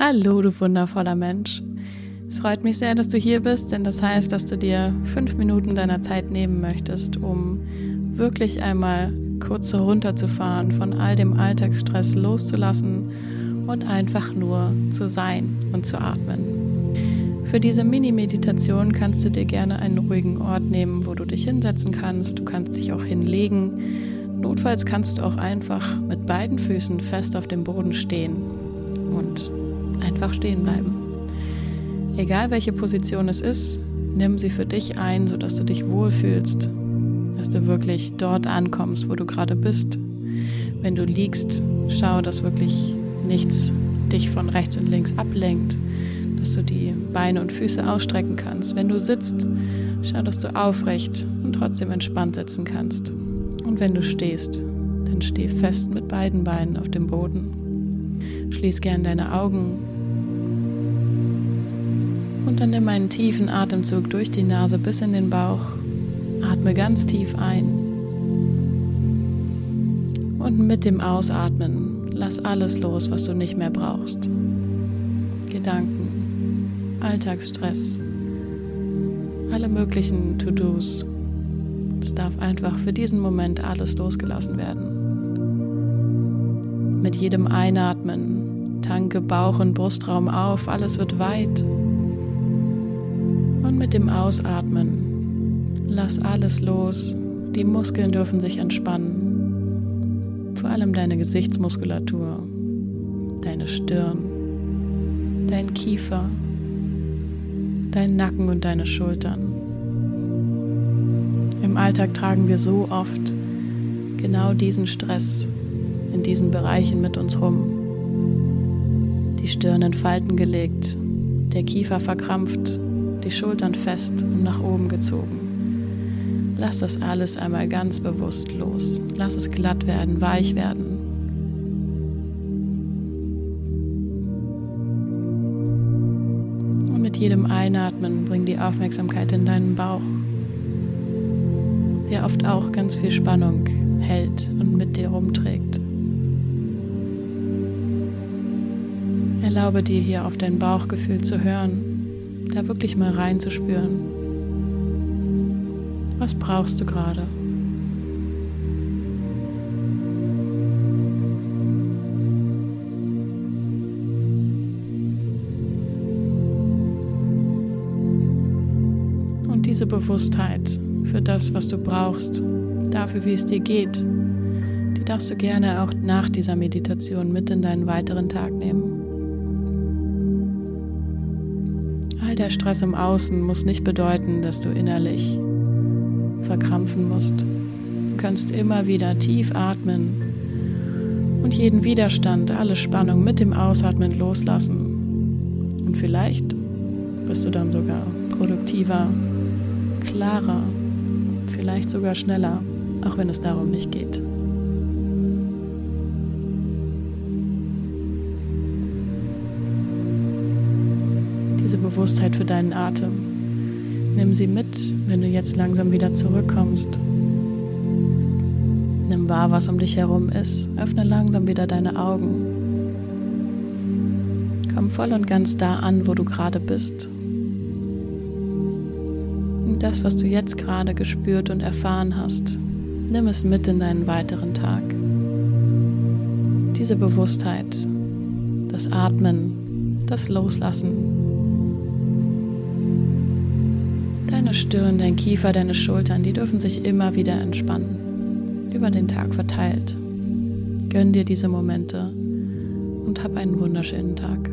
Hallo, du wundervoller Mensch. Es freut mich sehr, dass du hier bist, denn das heißt, dass du dir fünf Minuten deiner Zeit nehmen möchtest, um wirklich einmal kurz runterzufahren, von all dem Alltagsstress loszulassen und einfach nur zu sein und zu atmen. Für diese Mini-Meditation kannst du dir gerne einen ruhigen Ort nehmen, wo du dich hinsetzen kannst. Du kannst dich auch hinlegen. Notfalls kannst du auch einfach mit beiden Füßen fest auf dem Boden stehen und einfach stehen bleiben. Egal welche Position es ist, nimm sie für dich ein, sodass du dich wohlfühlst, dass du wirklich dort ankommst, wo du gerade bist. Wenn du liegst, schau, dass wirklich nichts dich von rechts und links ablenkt, dass du die Beine und Füße ausstrecken kannst. Wenn du sitzt, schau, dass du aufrecht und trotzdem entspannt sitzen kannst. Und wenn du stehst, dann steh fest mit beiden Beinen auf dem Boden. Schließ gern deine Augen und dann nimm einen tiefen Atemzug durch die Nase bis in den Bauch. Atme ganz tief ein. Und mit dem Ausatmen lass alles los, was du nicht mehr brauchst. Gedanken, Alltagsstress, alle möglichen To-Dos. Es darf einfach für diesen Moment alles losgelassen werden. Mit jedem Einatmen tanke Bauch und Brustraum auf, alles wird weit und mit dem Ausatmen lass alles los. Die Muskeln dürfen sich entspannen. Vor allem deine Gesichtsmuskulatur, deine Stirn, dein Kiefer, dein Nacken und deine Schultern. Im Alltag tragen wir so oft genau diesen Stress in diesen Bereichen mit uns rum. Die Stirn in Falten gelegt, der Kiefer verkrampft, die Schultern fest und nach oben gezogen. Lass das alles einmal ganz bewusst los. Lass es glatt werden, weich werden. Und mit jedem Einatmen bring die Aufmerksamkeit in deinen Bauch, der oft auch ganz viel Spannung hält und mit dir rumträgt. Erlaube dir hier auf dein Bauchgefühl zu hören da wirklich mal reinzuspüren. Was brauchst du gerade? Und diese Bewusstheit für das, was du brauchst, dafür, wie es dir geht, die darfst du gerne auch nach dieser Meditation mit in deinen weiteren Tag nehmen. All der Stress im Außen muss nicht bedeuten, dass du innerlich verkrampfen musst. Du kannst immer wieder tief atmen und jeden Widerstand, alle Spannung mit dem Ausatmen loslassen. Und vielleicht bist du dann sogar produktiver, klarer, vielleicht sogar schneller, auch wenn es darum nicht geht. Bewusstheit für deinen Atem. Nimm sie mit, wenn du jetzt langsam wieder zurückkommst. Nimm wahr, was um dich herum ist. Öffne langsam wieder deine Augen. Komm voll und ganz da an, wo du gerade bist. Und das, was du jetzt gerade gespürt und erfahren hast, nimm es mit in deinen weiteren Tag. Diese Bewusstheit, das Atmen, das Loslassen, Deine Stirn, dein Kiefer, deine Schultern, die dürfen sich immer wieder entspannen, über den Tag verteilt. Gönn dir diese Momente und hab einen wunderschönen Tag.